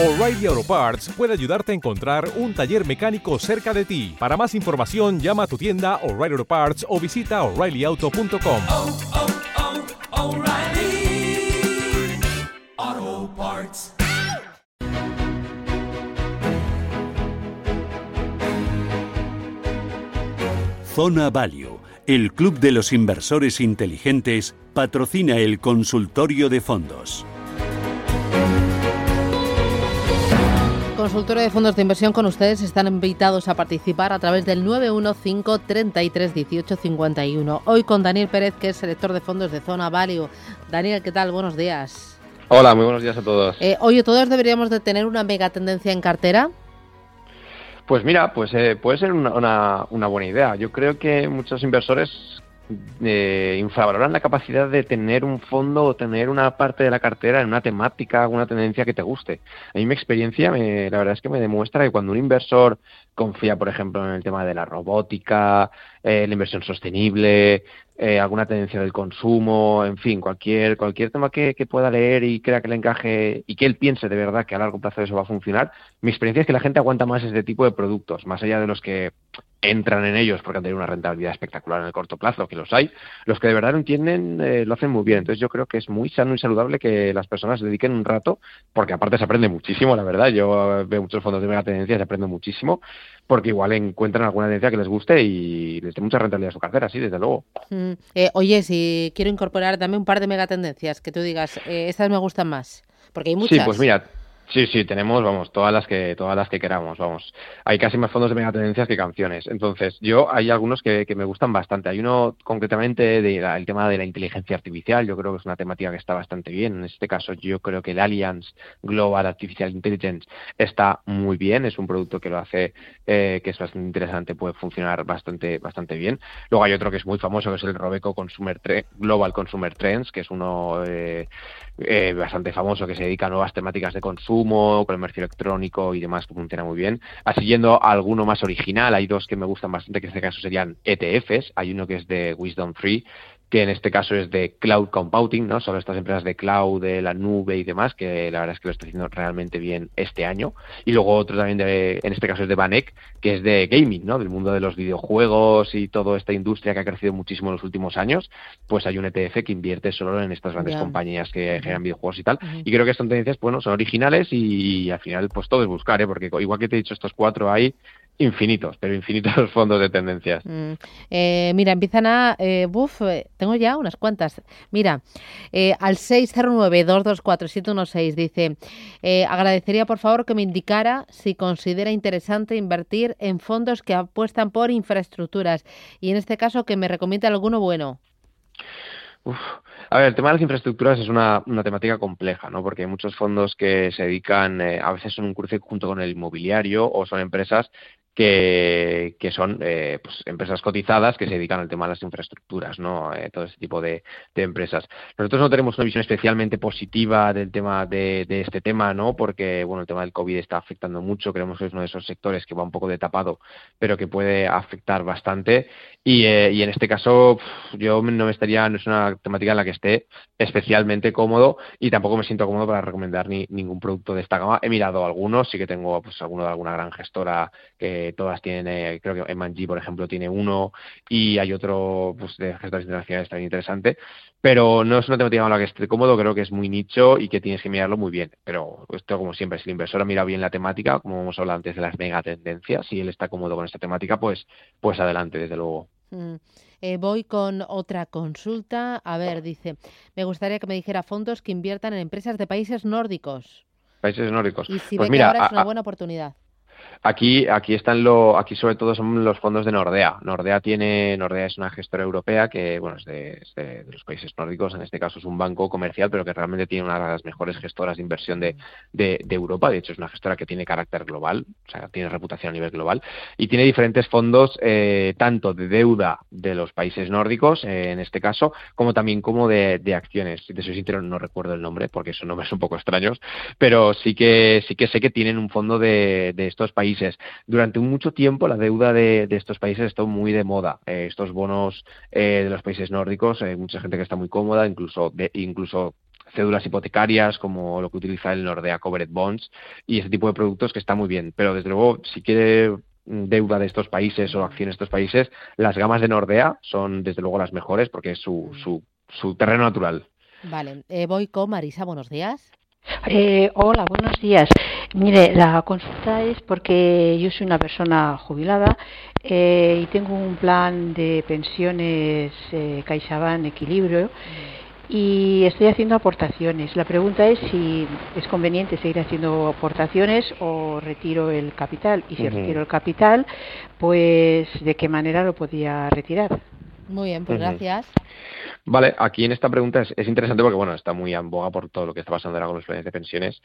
O'Reilly Auto Parts puede ayudarte a encontrar un taller mecánico cerca de ti. Para más información, llama a tu tienda O'Reilly Auto Parts o visita oreillyauto.com. oh, oh, Parts. Zona Value, el club de los inversores inteligentes, patrocina el consultorio de fondos. Consultorio de fondos de inversión con ustedes están invitados a participar a través del 915 33 18 51. Hoy con Daniel Pérez, que es selector de fondos de Zona Value. Daniel, ¿qué tal? Buenos días. Hola, muy buenos días a todos. Eh, oye, ¿todos deberíamos de tener una mega tendencia en cartera? Pues mira, pues eh, puede ser una, una, una buena idea. Yo creo que muchos inversores eh, infravaloran la capacidad de tener un fondo o tener una parte de la cartera en una temática, alguna tendencia que te guste. A mí mi experiencia, me, la verdad es que me demuestra que cuando un inversor confía, por ejemplo, en el tema de la robótica, eh, la inversión sostenible, eh, alguna tendencia del consumo, en fin, cualquier cualquier tema que, que, pueda leer y crea que le encaje y que él piense de verdad que a largo plazo eso va a funcionar, mi experiencia es que la gente aguanta más este tipo de productos, más allá de los que entran en ellos porque han tenido una rentabilidad espectacular en el corto plazo, que los hay, los que de verdad lo entienden eh, lo hacen muy bien. Entonces yo creo que es muy sano y saludable que las personas dediquen un rato, porque aparte se aprende muchísimo, la verdad. Yo veo muchos fondos de mega tendencia y se aprende muchísimo, porque igual encuentran alguna tendencia que les guste y les dé mucha rentabilidad a su cartera, sí, desde luego. Mm, eh, oye, si quiero incorporar también un par de megatendencias, que tú digas, eh, estas me gustan más, porque hay muchas. Sí, pues mira, Sí, sí, tenemos, vamos, todas las que todas las que queramos, vamos. Hay casi más fondos de megatendencias que canciones. Entonces, yo hay algunos que, que me gustan bastante. Hay uno concretamente del de tema de la inteligencia artificial. Yo creo que es una temática que está bastante bien. En este caso, yo creo que el Alliance Global Artificial Intelligence está muy bien. Es un producto que lo hace, eh, que es bastante interesante, puede funcionar bastante bastante bien. Luego hay otro que es muy famoso, que es el Robeco Consumer Tre Global Consumer Trends, que es uno eh, eh, bastante famoso que se dedica a nuevas temáticas de consumo, comercio electrónico y demás que funciona muy bien. Así yendo a alguno más original, hay dos que me gustan bastante, que en este caso serían ETFs. Hay uno que es de Wisdom Free, que en este caso es de cloud computing, ¿no? Sobre estas empresas de cloud, de la nube y demás, que la verdad es que lo está haciendo realmente bien este año. Y luego otro también de, en este caso es de Banek, que es de gaming, ¿no? Del mundo de los videojuegos y toda esta industria que ha crecido muchísimo en los últimos años, pues hay un ETF que invierte solo en estas grandes yeah. compañías que generan videojuegos y tal. Uh -huh. Y creo que estas tendencias, bueno, son originales y, y al final, pues todo es buscar, ¿eh? Porque igual que te he dicho estos cuatro hay infinitos, pero infinitos fondos de tendencias. Mm. Eh, mira, empiezan a... Eh, buf, tengo ya unas cuantas. Mira, eh, al 609-224-716 dice, eh, agradecería por favor que me indicara si considera interesante invertir en fondos que apuestan por infraestructuras y en este caso que me recomienda alguno bueno. Uf. A ver, el tema de las infraestructuras es una, una, temática compleja, ¿no? Porque hay muchos fondos que se dedican, eh, a veces son un cruce junto con el inmobiliario o son empresas que, que son eh, pues, empresas cotizadas que se dedican al tema de las infraestructuras, ¿no? Eh, todo este tipo de, de, empresas. Nosotros no tenemos una visión especialmente positiva del tema de, de, este tema, ¿no? Porque bueno, el tema del COVID está afectando mucho. Creemos que es uno de esos sectores que va un poco de tapado, pero que puede afectar bastante. Y, eh, y en este caso, yo no me estaría, no es una temática en la que esté especialmente cómodo y tampoco me siento cómodo para recomendar ni, ningún producto de esta gama. He mirado algunos, sí que tengo pues alguno de alguna gran gestora que todas tienen, eh, creo que M&G, por ejemplo, tiene uno y hay otro pues, de gestores internacionales también interesante, pero no es una temática con la que esté cómodo, creo que es muy nicho y que tienes que mirarlo muy bien. Pero esto, como siempre, si el inversor ha mirado bien la temática, como hemos hablado antes de las mega tendencias, si él está cómodo con esta temática, pues, pues adelante, desde luego. Mm. Eh, voy con otra consulta. A ver, dice, me gustaría que me dijera fondos que inviertan en empresas de países nórdicos. Países nórdicos. Y si pues ve mira, que ahora es una a, buena oportunidad. Aquí, aquí están lo, aquí sobre todo son los fondos de Nordea. Nordea tiene, Nordea es una gestora europea que, bueno, es de, los países nórdicos. En este caso es un banco comercial, pero que realmente tiene una de las mejores gestoras de inversión de, de, Europa. De hecho, es una gestora que tiene carácter global, o sea, tiene reputación a nivel global y tiene diferentes fondos, eh, tanto de deuda de los países nórdicos, eh, en este caso, como también como de, de acciones. Si te soy sincero, no recuerdo el nombre porque son nombres un poco extraños, pero sí que, sí que sé que tienen un fondo de, de estos países países. Durante mucho tiempo la deuda de, de estos países está muy de moda. Eh, estos bonos eh, de los países nórdicos, hay mucha gente que está muy cómoda, incluso, de, incluso cédulas hipotecarias, como lo que utiliza el Nordea Covered Bonds y ese tipo de productos que está muy bien. Pero desde luego, si quiere deuda de estos países o acciones de estos países, las gamas de Nordea son desde luego las mejores porque es su, su, su terreno natural. Vale, eh, voy con Marisa, buenos días. Eh, hola, buenos días. Mire, la consulta es porque yo soy una persona jubilada eh, y tengo un plan de pensiones eh, CaixaBank Equilibrio y estoy haciendo aportaciones. La pregunta es si es conveniente seguir haciendo aportaciones o retiro el capital. Y si retiro el capital, pues de qué manera lo podía retirar. Muy bien, pues gracias. Vale, aquí en esta pregunta es, es interesante porque, bueno, está muy en boga por todo lo que está pasando ahora con los planes de pensiones.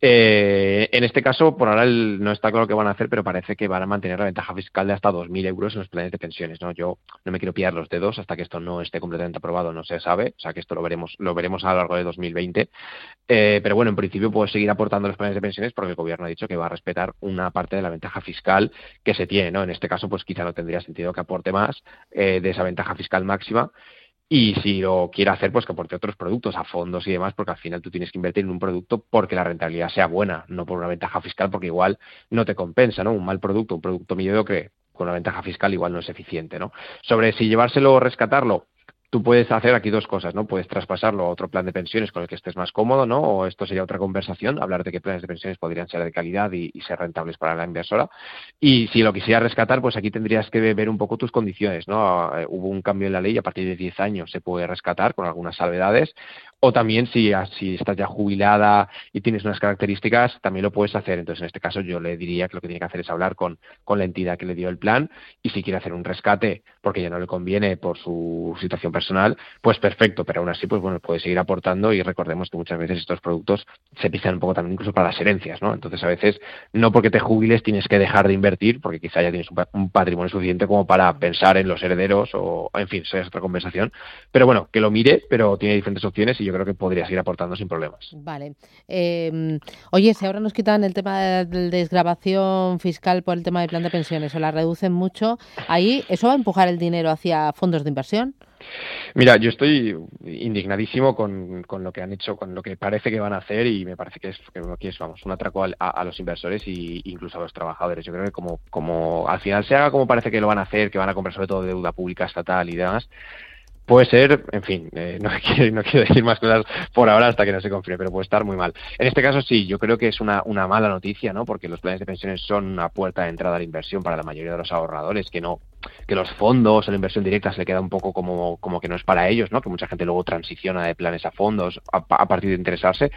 Eh, en este caso, por ahora no está claro qué van a hacer, pero parece que van a mantener la ventaja fiscal de hasta 2.000 euros en los planes de pensiones, ¿no? Yo no me quiero pillar los dedos hasta que esto no esté completamente aprobado, no se sabe, o sea que esto lo veremos, lo veremos a lo largo de 2020. Eh, pero bueno, en principio puedo seguir aportando los planes de pensiones porque el gobierno ha dicho que va a respetar una parte de la ventaja fiscal que se tiene, ¿no? En este caso, pues quizá no tendría sentido que aporte más eh, de esa ventaja fiscal máxima. Y si lo quiere hacer, pues que aporte otros productos a fondos y demás, porque al final tú tienes que invertir en un producto porque la rentabilidad sea buena, no por una ventaja fiscal, porque igual no te compensa, ¿no? Un mal producto, un producto mediocre con una ventaja fiscal igual no es eficiente, ¿no? Sobre si llevárselo o rescatarlo, tú puedes hacer aquí dos cosas, ¿no? Puedes traspasarlo a otro plan de pensiones con el que estés más cómodo, ¿no? O esto sería otra conversación, hablar de qué planes de pensiones podrían ser de calidad y, y ser rentables para la inversora. Y si lo quisieras rescatar, pues aquí tendrías que ver un poco tus condiciones, ¿no? Eh, hubo un cambio en la ley a partir de 10 años se puede rescatar con algunas salvedades. O también si, si estás ya jubilada y tienes unas características, también lo puedes hacer. Entonces, en este caso, yo le diría que lo que tiene que hacer es hablar con, con la entidad que le dio el plan y si quiere hacer un rescate porque ya no le conviene por su situación personal, pues perfecto. Pero aún así, pues bueno, puede seguir aportando y recordemos que muchas veces estos productos se pisan un poco también incluso para las herencias, ¿no? Entonces, a veces, no porque te jubiles tienes que dejar de invertir porque quizá ya tienes un, pa- un patrimonio suficiente como para pensar en los herederos o, en fin, eso ya es otra conversación. Pero bueno, que lo mire, pero tiene diferentes opciones y yo creo que podría seguir aportando sin problemas. Vale. Eh, oye, si ahora nos quitan el tema de desgrabación fiscal por el tema del plan de pensiones o la reducen mucho, ahí eso va a empujar el dinero hacia fondos de inversión. Mira, yo estoy indignadísimo con, con lo que han hecho, con lo que parece que van a hacer y me parece que es, que es vamos, un atraco a, a los inversores y incluso a los trabajadores. Yo creo que como, como al final se haga como parece que lo van a hacer, que van a comprar sobre todo deuda pública estatal y demás, puede ser, en fin, eh, no, quiero, no quiero decir más cosas por ahora hasta que no se confirme, pero puede estar muy mal. En este caso sí, yo creo que es una, una mala noticia, ¿no? Porque los planes de pensiones son una puerta de entrada a la inversión para la mayoría de los ahorradores que no que los fondos la inversión directa se le queda un poco como, como que no es para ellos, ¿no? Que mucha gente luego transiciona de planes a fondos a, a partir de interesarse.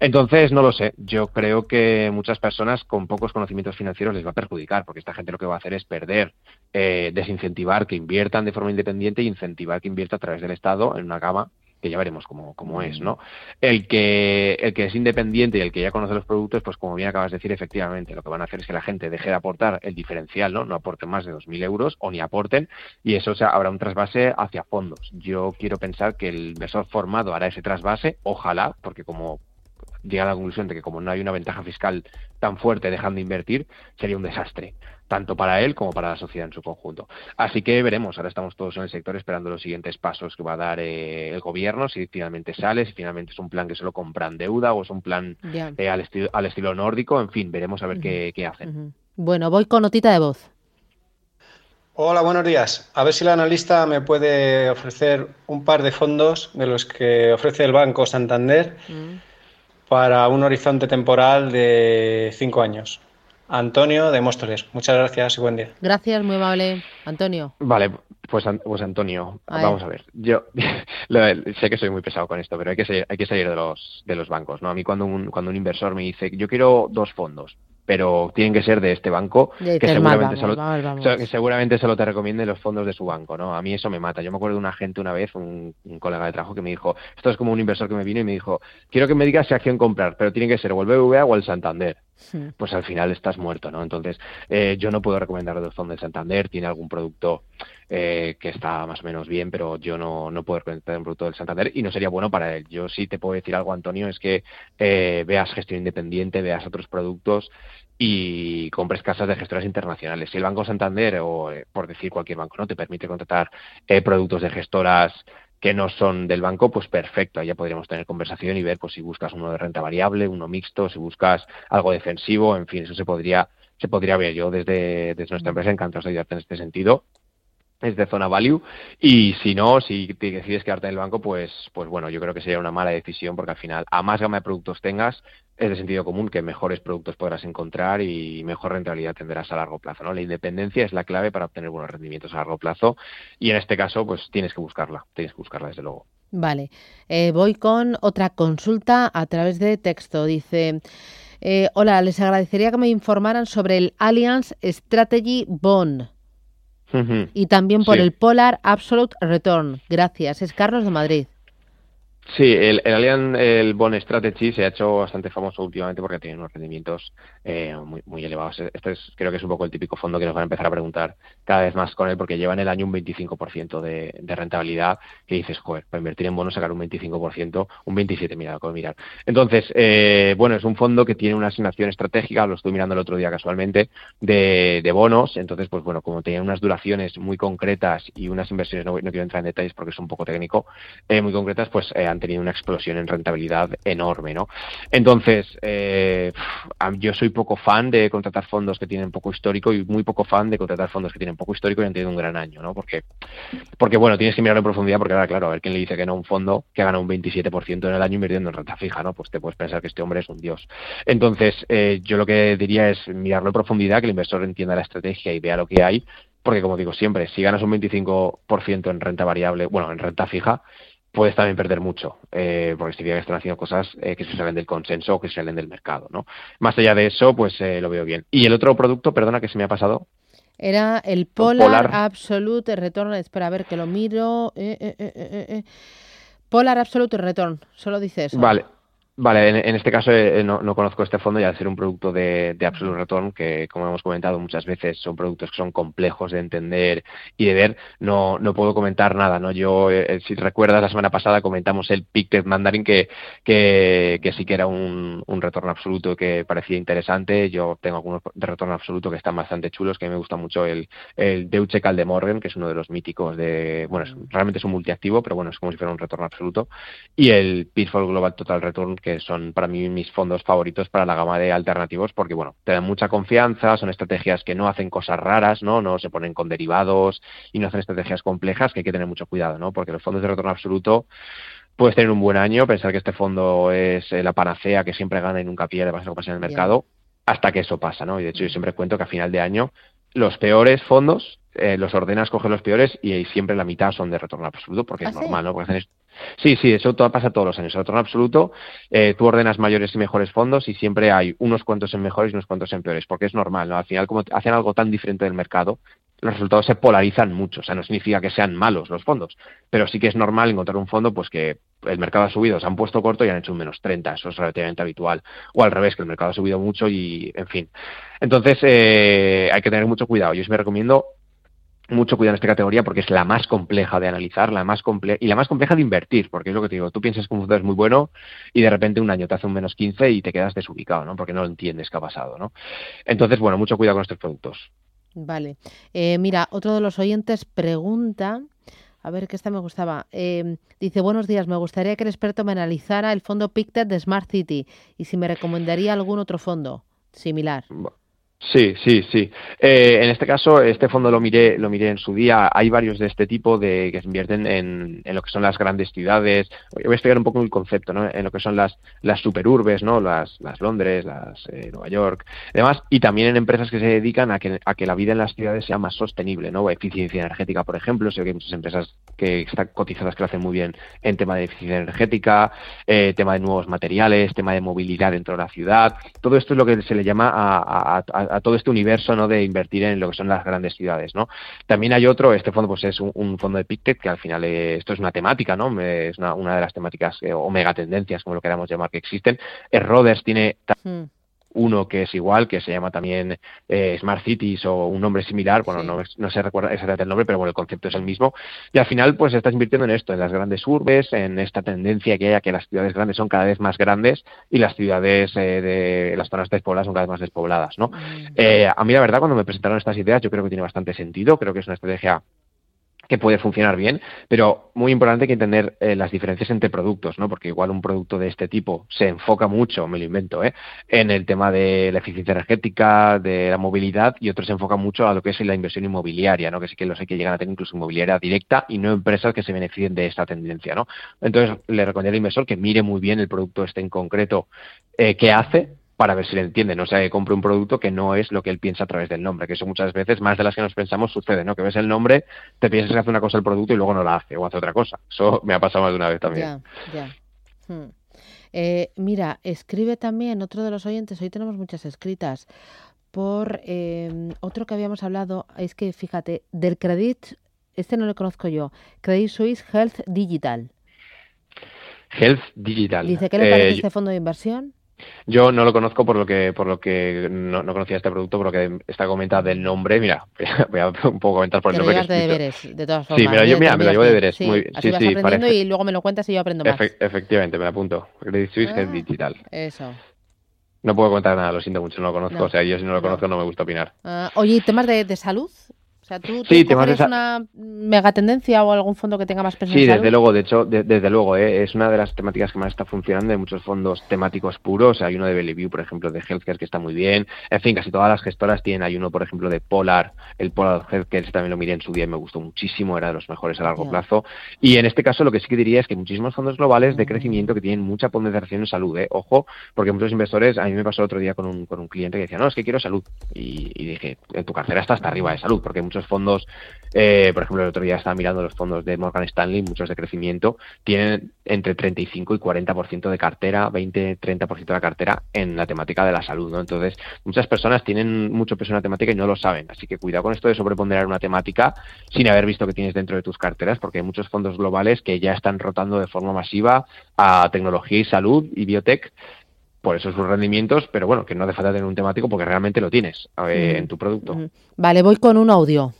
Entonces, no lo sé. Yo creo que muchas personas con pocos conocimientos financieros les va a perjudicar, porque esta gente lo que va a hacer es perder, eh, desincentivar que inviertan de forma independiente e incentivar que invierta a través del Estado en una gama que ya veremos cómo, cómo es, ¿no? El que, el que es independiente y el que ya conoce los productos, pues como bien acabas de decir, efectivamente, lo que van a hacer es que la gente deje de aportar el diferencial, ¿no? No aporten más de 2.000 euros o ni aporten y eso o sea, habrá un trasvase hacia fondos. Yo quiero pensar que el inversor formado hará ese trasvase, ojalá, porque como llega a la conclusión de que como no hay una ventaja fiscal tan fuerte dejando de invertir, sería un desastre, tanto para él como para la sociedad en su conjunto. Así que veremos, ahora estamos todos en el sector esperando los siguientes pasos que va a dar eh, el gobierno, si finalmente sale, si finalmente es un plan que solo compran deuda o es un plan eh, al, estilo, al estilo nórdico, en fin, veremos a ver qué, qué hacen. Bueno, voy con notita de voz. Hola, buenos días. A ver si el analista me puede ofrecer un par de fondos de los que ofrece el Banco Santander Mm. Para un horizonte temporal de cinco años. Antonio de Móstoles. Muchas gracias y buen día. Gracias, muy amable. Antonio. Vale, pues, pues Antonio, A vamos a ver. Yo sé que soy muy pesado con esto, pero hay que salir, hay que salir de los de los bancos, ¿no? A mí cuando un cuando un inversor me dice yo quiero dos fondos, pero tienen que ser de este banco, que seguramente vamos, vamos, vamos. que seguramente solo te recomienden los fondos de su banco, ¿no? A mí eso me mata. Yo me acuerdo de una gente una vez, un, un colega de trabajo que me dijo, esto es como un inversor que me vino y me dijo, quiero que me digas qué acción comprar, pero tiene que ser o el BBVA o el Santander Mm. pues al final estás muerto, ¿no? Entonces, eh, yo no puedo recomendar los fondos de Santander, tiene algún producto eh, que está más o menos bien, pero yo no, no puedo recomendar un producto del Santander y no sería bueno para él. Yo sí te puedo decir algo, Antonio, es que eh, veas gestión independiente, veas otros productos y compres casas de gestoras internacionales. Si el Banco Santander, o eh, por decir cualquier banco, no te permite contratar eh, productos de gestoras que no son del banco, pues perfecto, ahí ya podríamos tener conversación y ver pues si buscas uno de renta variable, uno mixto, si buscas algo defensivo, en fin, eso se podría se podría ver. Yo desde, desde nuestra empresa encantados de ayudarte en este sentido es de zona value y si no, si decides quedarte en el banco, pues, pues bueno, yo creo que sería una mala decisión porque al final a más gama de productos tengas, es de sentido común que mejores productos podrás encontrar y mejor rentabilidad tendrás a largo plazo. ¿no? La independencia es la clave para obtener buenos rendimientos a largo plazo y en este caso pues tienes que buscarla, tienes que buscarla desde luego. Vale, eh, voy con otra consulta a través de texto. Dice, eh, hola, les agradecería que me informaran sobre el Allianz Strategy Bond. Y también por Sí. el Polar Absolute Return. Gracias. Es Carlos de Madrid. Sí, el, el Allianz, el Bond Strategy se ha hecho bastante famoso últimamente porque tiene unos rendimientos eh, muy, muy elevados. Este es, creo que es un poco el típico fondo que nos van a empezar a preguntar cada vez más con él porque lleva en el año un 25% de, de rentabilidad que dices, joder, para invertir en bonos sacar un 25%, un 27%, mira, acabo de mirar. Entonces, eh, bueno, es un fondo que tiene una asignación estratégica, lo estuve mirando el otro día casualmente, de, de bonos. Entonces, pues bueno, como tenía unas duraciones muy concretas y unas inversiones, no, quiero entrar en detalles porque es un poco técnico, eh, muy concretas, pues eh, han tenido una explosión en rentabilidad enorme, ¿no? Entonces, eh, yo soy poco fan de contratar fondos que tienen poco histórico y muy poco fan de contratar fondos que tienen poco histórico y han tenido un gran año, ¿no? Porque, porque bueno, tienes que mirarlo en profundidad porque ahora, claro, a ver quién le dice que no a un fondo que ha ganado un 27% en el año invirtiendo en renta fija, ¿no? Pues te puedes pensar que este hombre es un dios. Entonces, eh, yo lo que diría es mirarlo en profundidad, que el inversor entienda la estrategia y vea lo que hay, porque como digo siempre, si ganas un 25% en renta variable, bueno, en renta fija, puedes también perder mucho, eh, porque significa que están haciendo cosas eh, que se salen del consenso o que se salen del mercado, ¿no? Más allá de eso, pues eh, lo veo bien. Y el otro producto, perdona que se me ha pasado. Era el Polar, Polar. Absolute Return. Espera, a ver que lo miro. Eh, eh. Polar Absolute Return. Solo dice eso. Vale. Vale, en, en este caso eh, no, no conozco este fondo y al ser un producto de, de Absolute Return, que como hemos comentado muchas veces son productos que son complejos de entender y de ver, no, no puedo comentar nada, ¿no? Yo, eh, si recuerdas, la semana pasada comentamos el Pictet Mandarin, que, que, que sí que era un, un retorno absoluto que parecía interesante. Yo tengo algunos de retorno absoluto que están bastante chulos, que me gusta mucho el, el Deutsche Kaldemorgen, que es uno de los míticos de, bueno, es- realmente es un multiactivo, pero bueno, es como si fuera un retorno absoluto, y el Pitfall Global Total Return, que son para mí mis fondos favoritos para la gama de alternativos, porque bueno, te dan mucha confianza, son estrategias que no hacen cosas raras, ¿no? No se ponen con derivados y no hacen estrategias complejas, que hay que tener mucho cuidado, ¿no? Porque los fondos de retorno absoluto puedes tener un buen año, pensar que este fondo es eh, la panacea que siempre gana y nunca pierde, pasa lo que pasa en el mercado, hasta que eso pasa, ¿no? Y de hecho yo siempre cuento que a final de año los peores fondos eh, los ordenas, coges los peores y, siempre la mitad son de retorno absoluto porque ¿Ah, es sí? normal, ¿no? Porque hacen Sí, sí, eso todo pasa todos los años. El retorno absoluto, eh, tú ordenas mayores y mejores fondos y siempre hay unos cuantos en mejores y unos cuantos en peores, porque es normal, ¿no? Al final, como hacen algo tan diferente del mercado, los resultados se polarizan mucho. O sea, no significa que sean malos los fondos, pero sí que es normal encontrar un fondo pues que el mercado ha subido, se han puesto corto y han hecho un menos 30. Eso es relativamente habitual. O al revés, que el mercado ha subido mucho y, en fin. Entonces, eh, hay que tener mucho cuidado. Yo sí me recomiendo mucho cuidado en esta categoría porque es la más compleja de analizar, la más comple y la más compleja de invertir, porque es lo que te digo, tú piensas que un fondo es muy bueno y de repente un año te hace un menos 15 y te quedas desubicado, ¿no? Porque no entiendes qué ha pasado, ¿no? Entonces, bueno, mucho cuidado con estos productos. Vale. Eh, mira, otro de los oyentes pregunta, a ver que esta me gustaba. eh, dice, buenos días, me gustaría que el experto me analizara el fondo Pictet de Smart City y si me recomendaría algún otro fondo similar. Sí, sí, sí. Eh, en este caso, este fondo lo miré, lo miré en su día. Hay varios de este tipo de que se invierten en, en lo que son las grandes ciudades. Voy a explicar un poco el concepto, ¿no? En lo que son las, las superurbes, ¿no? Las, las Londres, las eh, Nueva York, demás. Y también en empresas que se dedican a que, a que la vida en las ciudades sea más sostenible, ¿no? Eficiencia energética, por ejemplo. Sé que hay muchas empresas que están cotizadas que lo hacen muy bien en tema de eficiencia energética, eh, tema de nuevos materiales, tema de movilidad dentro de la ciudad. Todo esto es lo que se le llama a, a- a- a todo este universo ¿no? de invertir en lo que son las grandes ciudades. ¿no? También hay otro, este fondo pues es un, fondo de Pictet, que al final eh, esto es una temática, ¿no? Es una, una de las temáticas eh, o megatendencias, como lo queramos llamar, que existen. El Roders tiene Hmm, uno que es igual, que se llama también eh, Smart Cities o un nombre similar, bueno, Sí. no, no se recuerda exactamente el nombre, pero bueno, el concepto es el mismo. Y al final, pues estás invirtiendo en esto, en las grandes urbes, en esta tendencia que hay a que las ciudades grandes son cada vez más grandes y las ciudades eh, de las zonas despobladas son cada vez más despobladas, ¿no? mm, Eh, a mí la verdad cuando me presentaron estas ideas yo creo que tiene bastante sentido, creo que es una estrategia que puede funcionar bien, pero muy importante que entender eh, las diferencias entre productos, ¿no? Porque igual un producto de este tipo se enfoca mucho, me lo invento, ¿eh? en el tema de la eficiencia energética, de la movilidad, y otro se enfoca mucho a lo que es la inversión inmobiliaria, ¿no? Que sí que los hay que llegan a tener incluso inmobiliaria directa y no empresas que se beneficien de esta tendencia, ¿no? Entonces, le recomendaría al inversor que mire muy bien el producto este en concreto eh, que hace para ver si le entiende, no sea que compre un producto que no es lo que él piensa a través del nombre, que eso muchas veces, más de las que nos pensamos, sucede, ¿no? Que ves el nombre, te piensas que hace una cosa el producto y luego no la hace o hace otra cosa. Eso me ha pasado más de una vez también. Ya, ya. Hmm. Eh, mira, escribe también otro de los oyentes, hoy tenemos muchas escritas, por eh, otro que habíamos hablado, es que fíjate, del Credit, este no lo conozco yo, Credit Suisse Health Digital. Health Digital. Dice, ¿qué le parece Eh, este fondo de inversión? Yo no lo conozco por lo que por lo que no, no conocía este producto, por lo que está comentado del nombre. Mira, voy a un poco comentar por el lo nombre que de deberes, de todas formas. Sí, me lo llevo, mira, me lo llevo de bien. deberes. Sí, Muy, así sí, vas sí, aprendiendo parece- y luego me lo cuentas y yo aprendo más. Efe- efectivamente, me lo apunto. Credit Suisse Ah. Digital. Eso. No puedo contar nada, lo siento mucho, no lo conozco. No. O sea, yo si no lo No. conozco no me gusta opinar. Ah, oye, ¿y temas de, de salud? O sea, ¿tú, tú Sí, de cogerías sa- una mega tendencia o algún fondo que tenga más peso Sí, desde salud? luego, de hecho, de- desde luego, ¿eh? es una de las temáticas que más está funcionando en muchos fondos temáticos puros. Hay uno de Bellevue, por ejemplo, de Healthcare que está muy bien. En fin, casi todas las gestoras tienen. Hay uno, por ejemplo, de Polar, el Polar Healthcare, también lo miré en su día y me gustó muchísimo, era de los mejores a largo plazo. Y en este caso, lo que sí que diría es que muchísimos fondos globales de Mm. crecimiento que tienen mucha ponderación en salud, ¿eh? ojo, porque muchos inversores, a mí me pasó el otro día con un, con un cliente que decía, no, es que quiero salud. Y, y dije, en tu cartera está hasta arriba de salud, porque muchos fondos eh, por ejemplo, el otro día estaba mirando los fondos de Morgan Stanley, muchos de crecimiento, tienen entre 35 y 40% de cartera, 20-30% de la cartera en la temática de la salud, ¿no? Entonces, muchas personas tienen mucho peso en la temática y no lo saben. Así que cuidado con esto de sobreponderar una temática sin haber visto que tienes dentro de tus carteras, porque hay muchos fondos globales que ya están rotando de forma masiva a tecnología y salud y biotech por eso sus rendimientos, pero bueno, que no hace falta tener un temático porque realmente lo tienes eh, Mm. en tu producto. Vale, voy con un audio.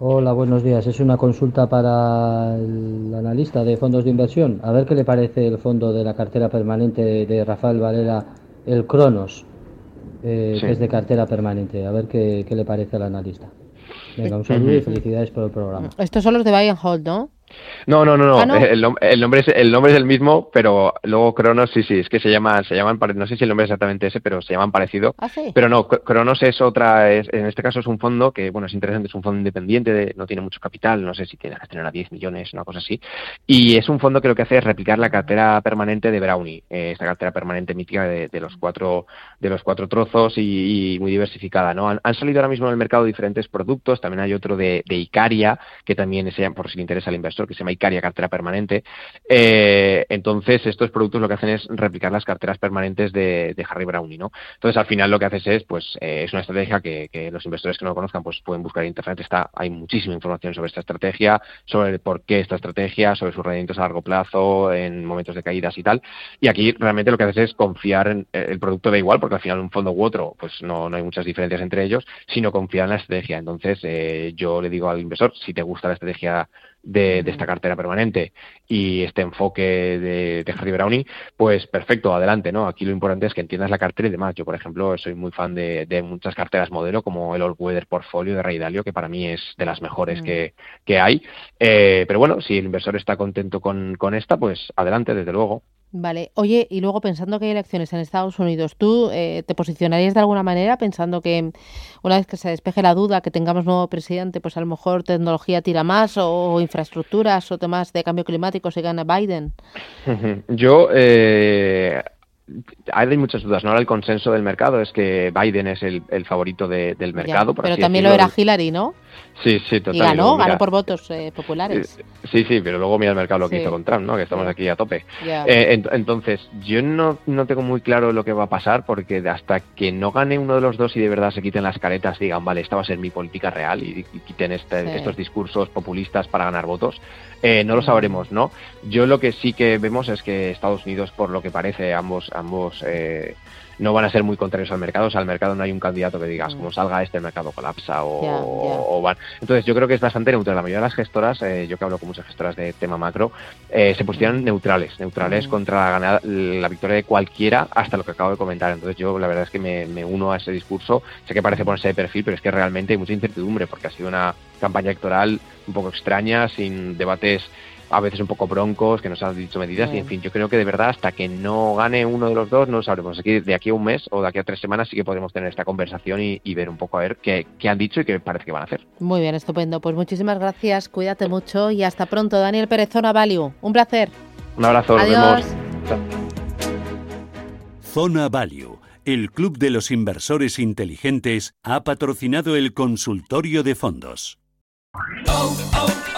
Hola, buenos días. Es una consulta para el analista de fondos de inversión. A ver qué le parece el fondo de la cartera permanente de Rafael Varela, el Cronos, eh, Sí. que es de cartera permanente. A ver qué, qué le parece al analista. Venga, un saludo y felicidades por el programa. Estos son los de Buy and Hold, ¿no? No, no, no, no. Ah, ¿no? El, nom- el nombre es, el nombre es el mismo, pero luego Cronos, sí, sí, es que se llaman, se llaman, no sé si el nombre es exactamente ese, pero se llaman parecido. Ah, sí. Pero no, Cro- Cronos es otra, es- en este caso es un fondo que, bueno, es interesante, es un fondo independiente, de- no tiene mucho capital, no sé si tiene que tener a 10 millones, una cosa así. Y es un fondo que lo que hace es replicar la cartera permanente de Brownie, eh, esta cartera permanente mítica de, de los cuatro, de los cuatro trozos y, y muy diversificada, ¿no? Han, han salido ahora mismo en el mercado diferentes productos, también hay otro de, de Icaria, que también se llama, por si le interesa al inversor, que se llama Icaria Cartera Permanente. Eh, entonces, estos productos lo que hacen es replicar las carteras permanentes de, Harry Brownie, ¿no? Entonces, al final lo que haces es, pues, eh, es una estrategia que, los inversores que no lo conozcan, pues pueden buscar en internet. Está, hay muchísima información sobre esta estrategia, sobre por qué esta estrategia, sobre sus rendimientos a largo plazo, en momentos de caídas y tal. Y aquí realmente lo que haces es confiar en eh, el producto da igual, porque al final un fondo u otro, pues no, no hay muchas diferencias entre ellos, sino confiar en la estrategia. Entonces, yo le digo al inversor, si te gusta la estrategia de, de esta cartera permanente y este enfoque de, de Harry Brownie, pues perfecto, adelante, ¿no? Aquí lo importante es que entiendas la cartera y demás. Yo, por ejemplo, soy muy fan de, de muchas carteras modelo, como el All Weather Portfolio de Ray Dalio, que para mí es de las mejores Mm. que, que hay. Eh, pero bueno, si el inversor está contento con, con esta, pues adelante, desde luego. Vale, oye, y luego pensando que hay elecciones en Estados Unidos, ¿tú eh, te posicionarías de alguna manera pensando que una vez que se despeje la duda, que tengamos nuevo presidente, pues a lo mejor tecnología tira más o infraestructuras o temas de cambio climático si gana Biden? Yo, eh, hay muchas dudas, ¿no? Ahora el consenso del mercado es que Biden es el, el favorito de- del Ya, mercado. por pero así también lo era Hillary, ¿no? Sí, sí, total. Y y ganó, luego, mira, ganó por votos eh, populares. Sí, sí, pero luego mira el mercado lo que Sí. hizo con Trump, ¿no? Que estamos aquí a tope. Eh, ent- entonces, yo no, no tengo muy claro lo que va a pasar porque hasta que no gane uno de los dos y de verdad se quiten las caretas y digan, vale, esta va a ser mi política real y, y quiten este- Sí. estos discursos populistas para ganar votos, eh, no lo sabremos, ¿no? Yo lo que sí que vemos es que Estados Unidos, por lo que parece, ambos, ambos eh, no van a ser muy contrarios al mercado. O sea, al mercado no hay un candidato que digas, Mm. como salga este, el mercado colapsa o, van. Entonces yo creo que es bastante neutral. La mayoría de las gestoras, eh, yo que hablo con muchas gestoras de tema macro, eh, se posicionan neutrales, neutrales contra la, ganada, la victoria de cualquiera hasta lo que acabo de comentar. Entonces yo la verdad es que me, me uno a ese discurso. Sé que parece ponerse de perfil, pero es que realmente hay mucha incertidumbre porque ha sido una campaña electoral un poco extraña, sin debates a veces un poco broncos, que nos han dicho medidas, y en fin, yo creo que de verdad hasta que no gane uno de los dos, no sabremos. Aquí, de aquí a un mes o de aquí a tres semanas sí que podremos tener esta conversación y, y ver un poco a ver qué, qué, han dicho y qué parece que van a hacer. Muy bien, estupendo. Pues muchísimas gracias, cuídate mucho y hasta pronto. Daniel Pérez, Zona Value, un placer. Un abrazo, Adiós. nos vemos. Zona Value, el club de los inversores inteligentes, ha patrocinado el consultorio de fondos. Oh, oh, oh.